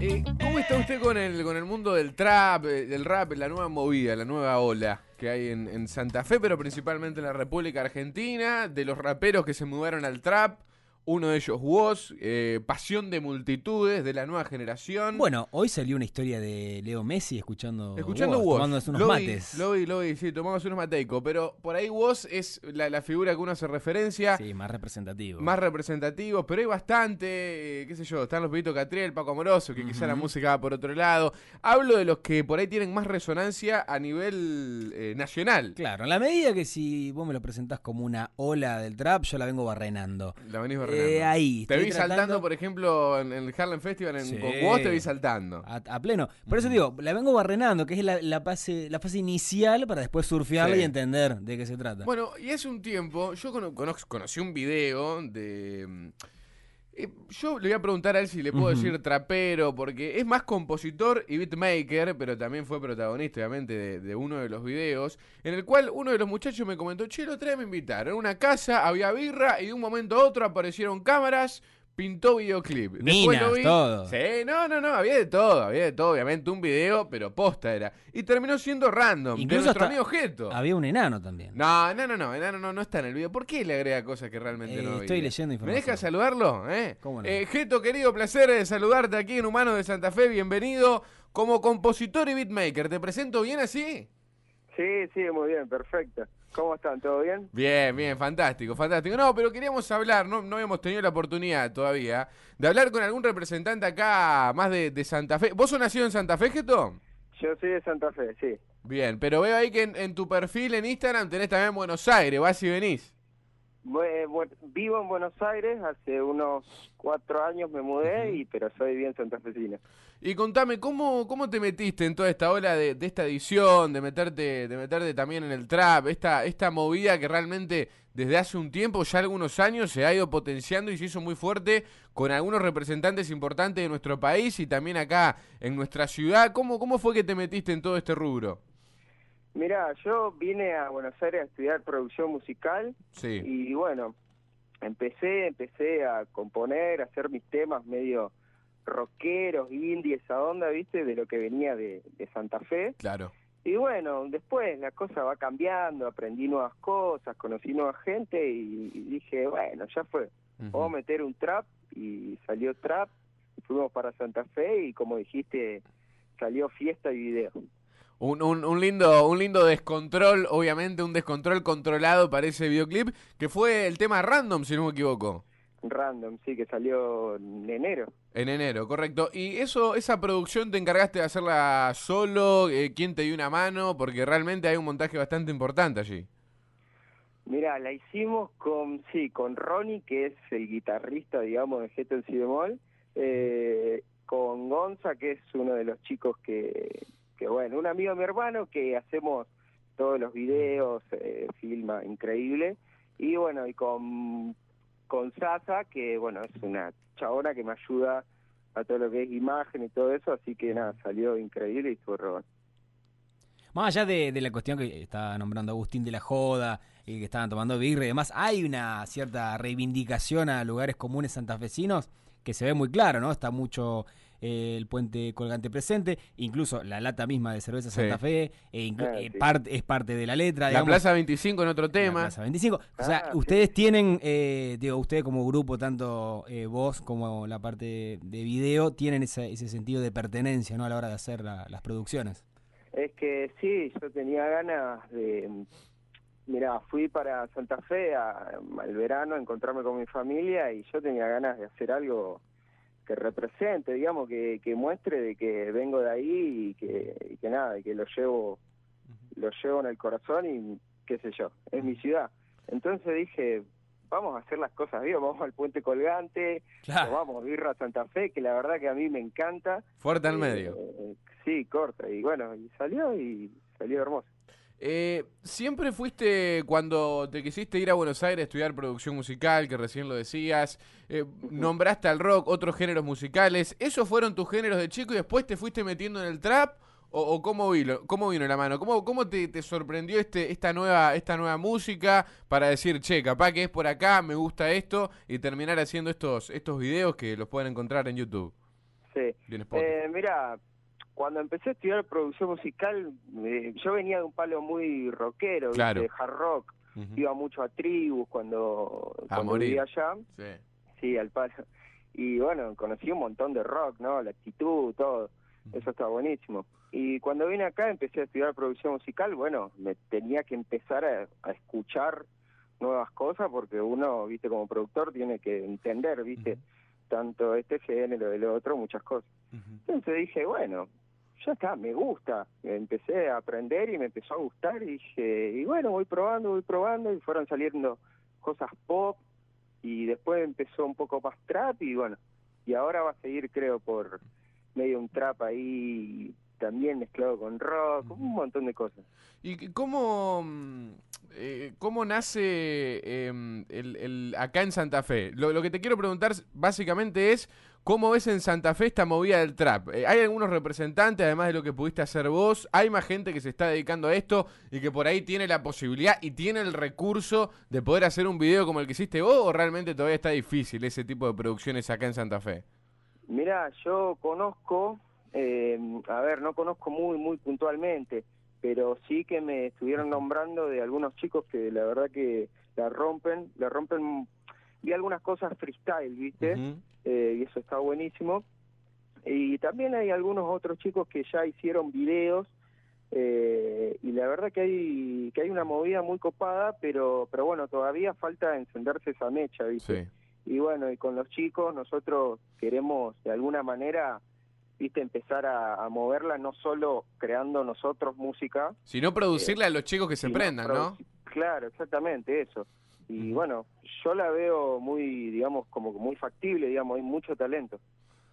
Eh, ¿Cómo está usted con el, con el mundo del trap, eh, del rap, la nueva movida, la nueva ola que hay en, en Santa Fe, pero principalmente en la República Argentina, de los raperos que se mudaron al trap? Uno de ellos, Woz, eh, Pasión de Multitudes, de la nueva generación. Bueno, hoy salió una historia de Leo Messi escuchando Escuchando Woz, tomándose unos Lo vi, mates. Lo vi, lo vi, sí, tomamos unos mateicos. Pero por ahí Woz es la, la figura que uno hace referencia. Sí, más representativo. Más representativos, pero hay bastante, eh, qué sé yo, están los Pedito Catriel, Paco Amoroso, que quizá la música va por otro lado. Hablo de los que por ahí tienen más resonancia a nivel eh, nacional. Claro, en la medida que si vos me lo presentás como una ola del trap, yo la vengo barrenando. La venís barrenando. Eh, ahí, Te vi saltando, por ejemplo, en, el Harlem Festival, en, Sí. con vos te vi saltando. A, a pleno. Por eso digo, la vengo barrenando, que es la, la fase, la fase inicial para después surfearla Sí. y entender de qué se trata. Bueno, y hace un tiempo yo cono- cono- conocí un video de... eh, yo le voy a preguntar a él si le puedo decir trapero, porque es más compositor y beatmaker, pero también fue protagonista, obviamente, de, de uno de los videos, en el cual uno de los muchachos me comentó, che, lo trae me invitaron. En una casa había birra y de un momento a otro aparecieron cámaras, pintó videoclip. Después Minas, lo vi- todo. Sí, no, no, no, había de todo, había de todo, obviamente, un video, pero posta era. Y terminó siendo random, Incluso de nuestro hasta amigo Geto. Había un enano también. No, no, no, no, enano no, no está en el video. ¿Por qué le agrega cosas que realmente Eh, no estoy leyendo ¿Me información. deja saludarlo? ¿Eh? ¿Cómo no? Eh, Geto, querido, placer de saludarte aquí en Humano de Santa Fe. Bienvenido como compositor y beatmaker. ¿Te presento bien así? Sí, sí, muy bien, perfecto. ¿Cómo están? ¿Todo bien? Bien, bien, fantástico, fantástico. No, pero queríamos hablar, no, no habíamos tenido la oportunidad todavía, de hablar con algún representante acá más de, de Santa Fe. ¿Vos sos nacido en Santa Fe, Geto? Yo soy de Santa Fe, sí. Bien, pero veo ahí que en, en tu perfil en Instagram tenés también Buenos Aires, vas y venís. Bue- bu- vivo en Buenos Aires, hace unos cuatro años me mudé, y pero soy bien santafesino. Y contame, ¿cómo, cómo te metiste en toda esta ola de, de esta edición, de meterte, de meterte también en el trap, esta, esta movida que realmente desde hace un tiempo, ya algunos años, se ha ido potenciando y se hizo muy fuerte con algunos representantes importantes de nuestro país y también acá en nuestra ciudad? ¿Cómo, cómo fue que te metiste en todo este rubro? Mirá, yo vine a Buenos Aires a estudiar producción musical Sí. y bueno, empecé, empecé a componer, a hacer mis temas medio rockeros, indie, esa onda, ¿viste? De lo que venía de, de Santa Fe. Claro. Y bueno, después la cosa va cambiando, aprendí nuevas cosas, conocí nueva gente y, y dije, bueno, ya fue, vamos a meter un trap y salió trap, fuimos para Santa Fe y como dijiste, salió fiesta y video. Un, un, un lindo, un lindo descontrol, obviamente, un descontrol controlado para ese videoclip, que fue el tema random, si no me equivoco. Random, sí, que salió en enero. En enero, correcto. ¿Y eso, esa producción te encargaste de hacerla solo? Eh, ¿Quién te dio una mano? Porque realmente hay un montaje bastante importante allí. Mira, la hicimos con, sí, con Ronnie, que es el guitarrista, digamos, de Geto en Si bemol, eh, con Gonza, que es uno de los chicos que, que, bueno, un amigo de mi hermano que hacemos todos los videos, eh, filma increíble, y bueno, y con, con Sasa, que bueno, es una chabona que me ayuda a todo lo que es imagen y todo eso, así que nada, salió increíble y estuvo bueno. Más allá de, de la cuestión que está nombrando Agustín de la Joda y que estaban tomando birra y demás, hay una cierta reivindicación a lugares comunes santafesinos que se ve muy claro, ¿no? Está mucho eh, el puente colgante presente, incluso la lata misma de cerveza Sí. Santa Fe, e inclu- Ah, eh, sí. part- es parte de la letra. La digamos. Plaza 25 en otro La tema. Plaza 25. O sea, Ah, sí. ustedes tienen, eh, digo, ustedes como grupo, tanto eh, vos como la parte de video, tienen ese, ese sentido de pertenencia, ¿no? A la hora de hacer la- las producciones. Es que sí, yo tenía ganas de... Mira, fui para Santa Fe a- al verano a encontrarme con mi familia y yo tenía ganas de hacer algo que represente, digamos, que, que muestre de que vengo de ahí y que, y que nada, y que lo llevo, lo llevo en el corazón y qué sé yo, es mi ciudad. Entonces dije, vamos a hacer las cosas bien, vamos al puente colgante, Claro. vamos birra a Santa Fe, que la verdad que a mí me encanta. Fuerte al Eh, medio. eh, sí, corta. Y bueno, y salió y salió hermoso. Eh, ¿Siempre fuiste cuando te quisiste ir a Buenos Aires a estudiar producción musical, que recién lo decías? eh, nombraste al rock, otros géneros musicales. ¿Esos fueron tus géneros de chico y después te fuiste metiendo en el trap? ¿O, o cómo, vino, cómo vino la mano? ¿Cómo, cómo te, te sorprendió este, esta, nueva, esta nueva música para decir, che, capaz que es por acá, me gusta esto, y terminar haciendo estos, estos videos que los pueden encontrar en YouTube? Sí. Eh, mira, cuando empecé a estudiar producción musical, eh, yo venía de un palo muy rockero, de hard rock. Iba mucho a tribus cuando, A cuando morir. vivía allá. Sí. Sí, al palo. Y bueno, conocí un montón de rock, ¿no? La actitud, todo. Eso está buenísimo. Y cuando vine acá empecé a estudiar producción musical, bueno, me tenía que empezar a, a escuchar nuevas cosas porque uno, viste, como productor tiene que entender, viste, Ujú. tanto este género, el otro, muchas cosas. Entonces dije, bueno, ya está, me gusta. Empecé a aprender y me empezó a gustar y dije, y bueno, voy probando, voy probando y fueron saliendo cosas pop y después empezó un poco más trap y bueno, y ahora va a seguir creo por medio un trap ahí también mezclado con rock, un montón de cosas. ¿Y cómo, mm, eh, cómo nace em, el, el- acá en Santa Fe? Lo, lo que te quiero preguntar básicamente es, ¿cómo ves en Santa Fe esta movida del trap? Eh, ¿Hay algunos representantes, además de lo que pudiste hacer vos? ¿Hay más gente que se está dedicando a esto y que por ahí tiene la posibilidad y tiene el recurso de poder hacer un video como el que hiciste vos? ¿O realmente todavía está difícil ese tipo de producciones acá en Santa Fe? Mira, yo conozco, eh, a ver, no conozco muy, muy puntualmente, pero sí que me estuvieron nombrando de algunos chicos que la verdad que la rompen, la rompen, vi algunas cosas freestyle, ¿viste? Eh, y eso está buenísimo. Y también hay algunos otros chicos que ya hicieron videos eh, y la verdad que hay que hay una movida muy copada, pero pero bueno, todavía falta encenderse esa mecha, ¿viste? Sí. Y bueno, y con los chicos nosotros queremos de alguna manera, viste, empezar a, a moverla no solo creando nosotros música, Si no producirle a los chicos que se sino prendan, ¿no? Claro, exactamente eso. Y bueno, yo la veo muy, digamos, como muy factible, digamos, hay mucho talento.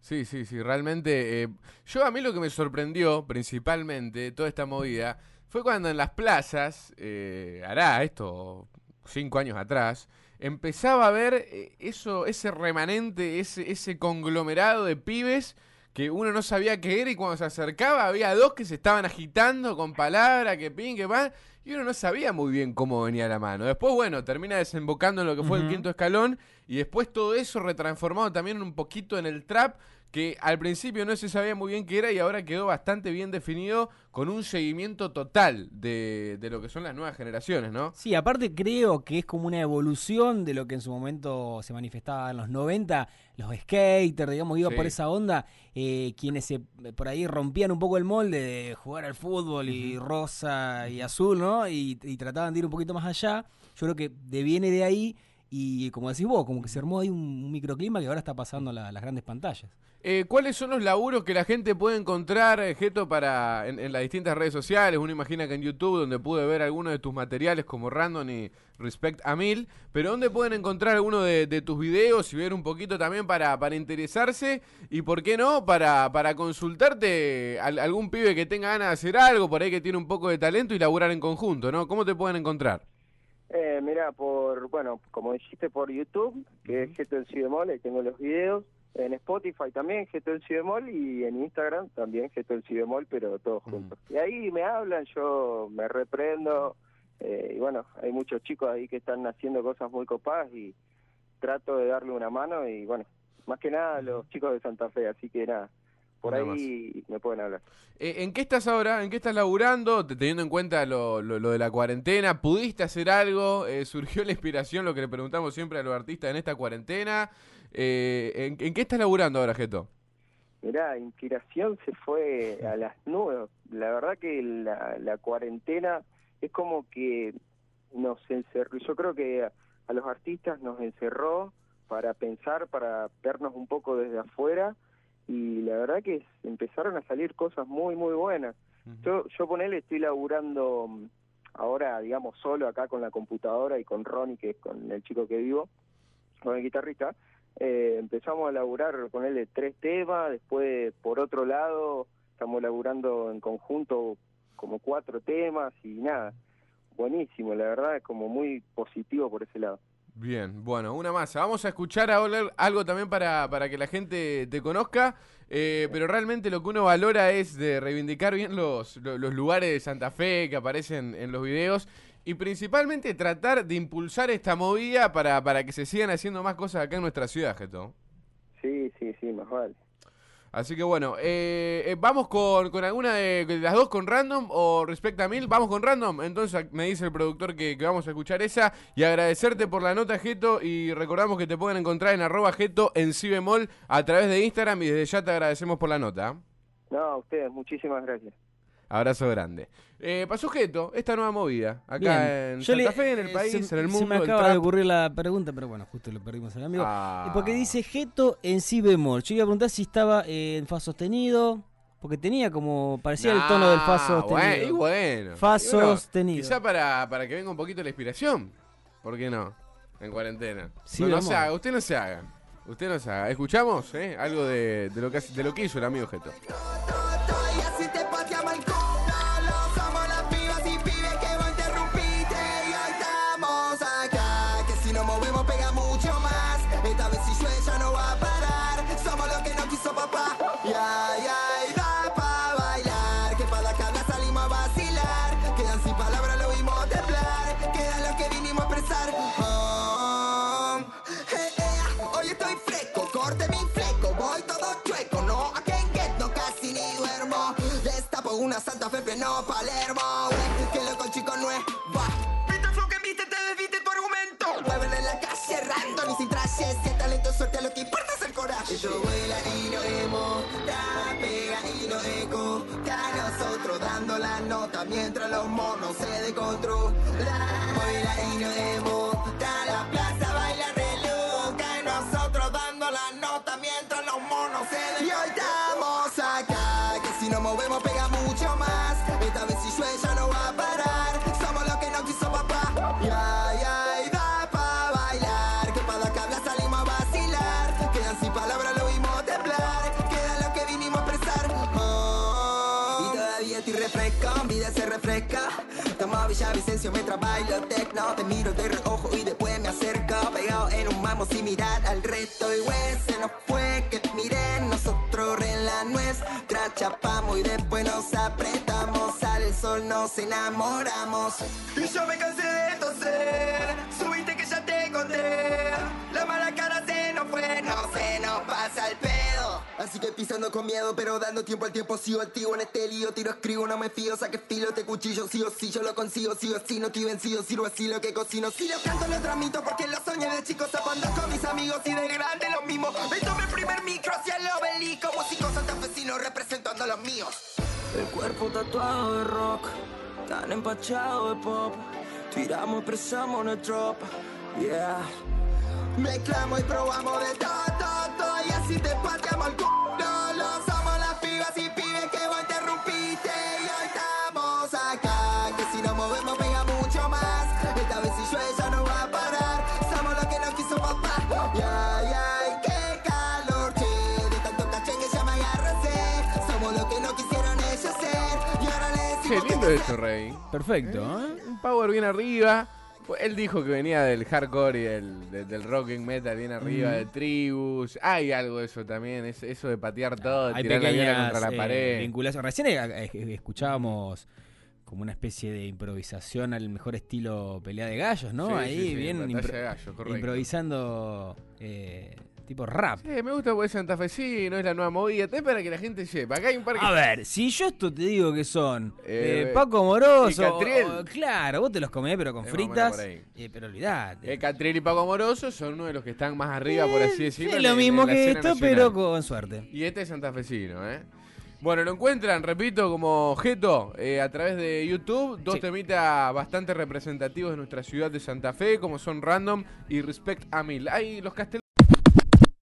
Sí, sí, sí, realmente. eh, yo a mí lo que me sorprendió principalmente toda esta movida fue cuando en las plazas, eh, hará esto cinco años atrás, empezaba a ver eh, eso, ese remanente, ese, ese conglomerado de pibes que uno no sabía qué era y cuando se acercaba había dos que se estaban agitando con palabras, que pin, que pan, y uno no sabía muy bien cómo venía la mano. Después, bueno, termina desembocando en lo que fue el quinto escalón y después todo eso retransformado también un poquito en el trap que al principio no se sabía muy bien qué era y ahora quedó bastante bien definido con un seguimiento total de, de lo que son las nuevas generaciones, ¿no? Sí, aparte creo que es como una evolución de lo que en su momento se manifestaba en los 90, los skaters, digamos, iba Sí. por esa onda, eh, quienes se, por ahí rompían un poco el molde de jugar al fútbol y rosa y azul, ¿no? Y, y trataban de ir un poquito más allá. Yo creo que deviene de ahí y como decís vos, como que se armó ahí un, microclima que ahora está pasando a la- las grandes pantallas. Eh, ¿Cuáles son los laburos que la gente puede encontrar, eh, Geto, para, en, las distintas redes sociales? Uno imagina que en YouTube, donde pude ver algunos de tus materiales como Random y Respect a Mil, pero ¿dónde pueden encontrar alguno de, tus videos y ver un poquito también para, para interesarse? Y por qué no, para, para consultarte al- algún pibe que tenga ganas de hacer algo, por ahí que tiene un poco de talento y laburar en conjunto, ¿no? ¿Cómo te pueden encontrar? Eh, mira, por, bueno, como dijiste, por YouTube, que es Geto en Si bemol, ahí tengo los videos. En Spotify también, Geto en Si bemol, y en Instagram también, Geto en Si bemol, pero todos juntos. Y ahí me hablan, yo me reprendo, eh, y bueno, hay muchos chicos ahí que están haciendo cosas muy copadas y trato de darle una mano, y bueno, más que nada los chicos de Santa Fe, así que nada, por Nada ahí me pueden hablar. Eh, ¿En qué estás ahora? ¿En qué estás laburando? Te- Teniendo en cuenta lo, lo- lo de la cuarentena, ¿pudiste hacer algo? Eh, ¿Surgió la inspiración, lo que le preguntamos siempre a los artistas en esta cuarentena? Eh, ¿en, en qué estás laburando ahora, Geto? Mirá, inspiración se fue a las nubes. La verdad que la, la cuarentena es como que nos encerró. Yo creo que a, a los artistas nos encerró para pensar, para vernos un poco desde afuera y la verdad que empezaron a salir cosas muy, muy buenas. Yo, yo ponele, estoy laburando mm, ahora, digamos, solo acá con la computadora y con Ronnie, que es con el chico que vivo, con el guitarrista. Eh, empezamos a laburar, ponerle tres temas, después por otro lado estamos laburando en conjunto como cuatro temas y nada, buenísimo, la verdad es como muy positivo por ese lado. Bien, bueno, una masa. Vamos a escuchar ahora algo también para, para que la gente te conozca, eh, pero realmente lo que uno valora es de reivindicar bien los, lo- los, lugares de Santa Fe que aparecen en los videos y principalmente tratar de impulsar esta movida para, para que se sigan haciendo más cosas acá en nuestra ciudad, Geto. Sí, sí, sí, más vale. Así que bueno, eh, eh, vamos con, con alguna de, las dos con random o respecto a mil, vamos con random. Entonces me dice el productor que, vamos a escuchar esa y agradecerte por la nota Geto y recordamos que te pueden encontrar en arroba Geto en si bemol a través de Instagram y desde ya te agradecemos por la nota. No, a ustedes, muchísimas gracias. Abrazo grande. Eh, pasó Geto, esta nueva movida, acá Bien. en Yo Santa le- Fe, en el eh, país, se, en el se mundo. me el acaba de trap. ocurrir la pregunta, pero bueno, justo lo perdimos al amigo. Ah. Porque dice Geto en si bemol. Yo iba a preguntar si estaba eh, en fa sostenido. Porque tenía como. parecía el tono del fa Nah, sostenido. bueno, y bueno. Fa Y bueno, sostenido. Quizá para, para que venga un poquito la inspiración. ¿Por qué no? En cuarentena. Sí, no, no vamos. se haga, usted no se haga. Usted no se haga. ¿Escuchamos? eh? Algo de, de lo que, hace- de lo que hizo el amigo Geto. Pleno Palermo Que loco el chico no es va. Viste flow que viste, te desviste tu argumento. Mueven en la calle random y sin traje Si el talento suelta lo que importa es el coraje. Yo vuela y no emo, da pega y no eco Ya nosotros dando la nota mientras los monos se descontrolan. Vuela y no emo, da la plaza refresco, vida se refresca. Tomo Villavicencio mientras bailo tecno Te miro de reojo y después me acerco. Pegado en un mamo sin mirar al resto. Y güey, se nos fue que miren Nosotros en la nuestra. Chapamos Y después nos apretamos. El sol, nos enamoramos. Y yo me cansé de toser. Subiste que ya te conté. La mala cara se nos fue No se nos pasa el pedo Así que pisando con miedo pero dando tiempo al tiempo Sigo activo en este lío, tiro, escribo, no me fío Saque filo, este cuchillo, sí o sí Yo lo consigo, sí o sí, no estoy vencido Sirvo así lo que cocino Si lo canto lo transmito porque lo soñé de chico Zapando con mis amigos y de grande lo mismo Me tomé el primer micro hacia el obelisco Músico santafesino representando a los míos El cuerpo tatuado de rock, tan empachado de pop. Tiramos, expresamos nuestro drop, yeah. Mezclamos y probamos de todo, Y así te pateamos el culo Lo somos las pibas y pibes que vos interrumpiste. Y hoy estamos acá Que si nos movemos pega mucho más. Esta vez si llueve ya no va a parar. Somos los que no quiso papá. Ya, ya, y qué calor, che. De tanto caché que ya me agarré. Somos los que no quisieron ellos ser Y ahora le Qué decimos que lindo no esto, Rey. Perfecto, ¿eh? Un power bien arriba. Él dijo que venía del hardcore y del, de- del rock and metal bien arriba, de tribus. Hay algo de eso también, es- eso de patear todo, Hay tirar la viola pequeñas contra la eh, pared. vinculaciones. Recién escuchábamos como una especie de improvisación al mejor estilo pelea de gallos, ¿no? Sí, Ahí sí, sí, bien impro- de improvisando eh, tipo rap. Sí, me gusta porque es santafesino, es la nueva movida. Te para que la gente sepa. Acá hay un par que... A ver, si yo esto te digo que son Eh, eh, Paco Moroso, o- claro, vos te los comés pero con Es fritas, eh, pero olvidate. Catriel y Paco Amoroso son uno de los que están más arriba, por así decirlo. es lo en mismo que esto, nacional. pero con suerte. Y este es santafesino, ¿eh? Bueno, lo encuentran, repito, como eh, a través de YouTube. Dos Sí. temitas bastante representativos de nuestra ciudad de Santa Fe, como son Random y Respect a Mil. Hay los castellanos.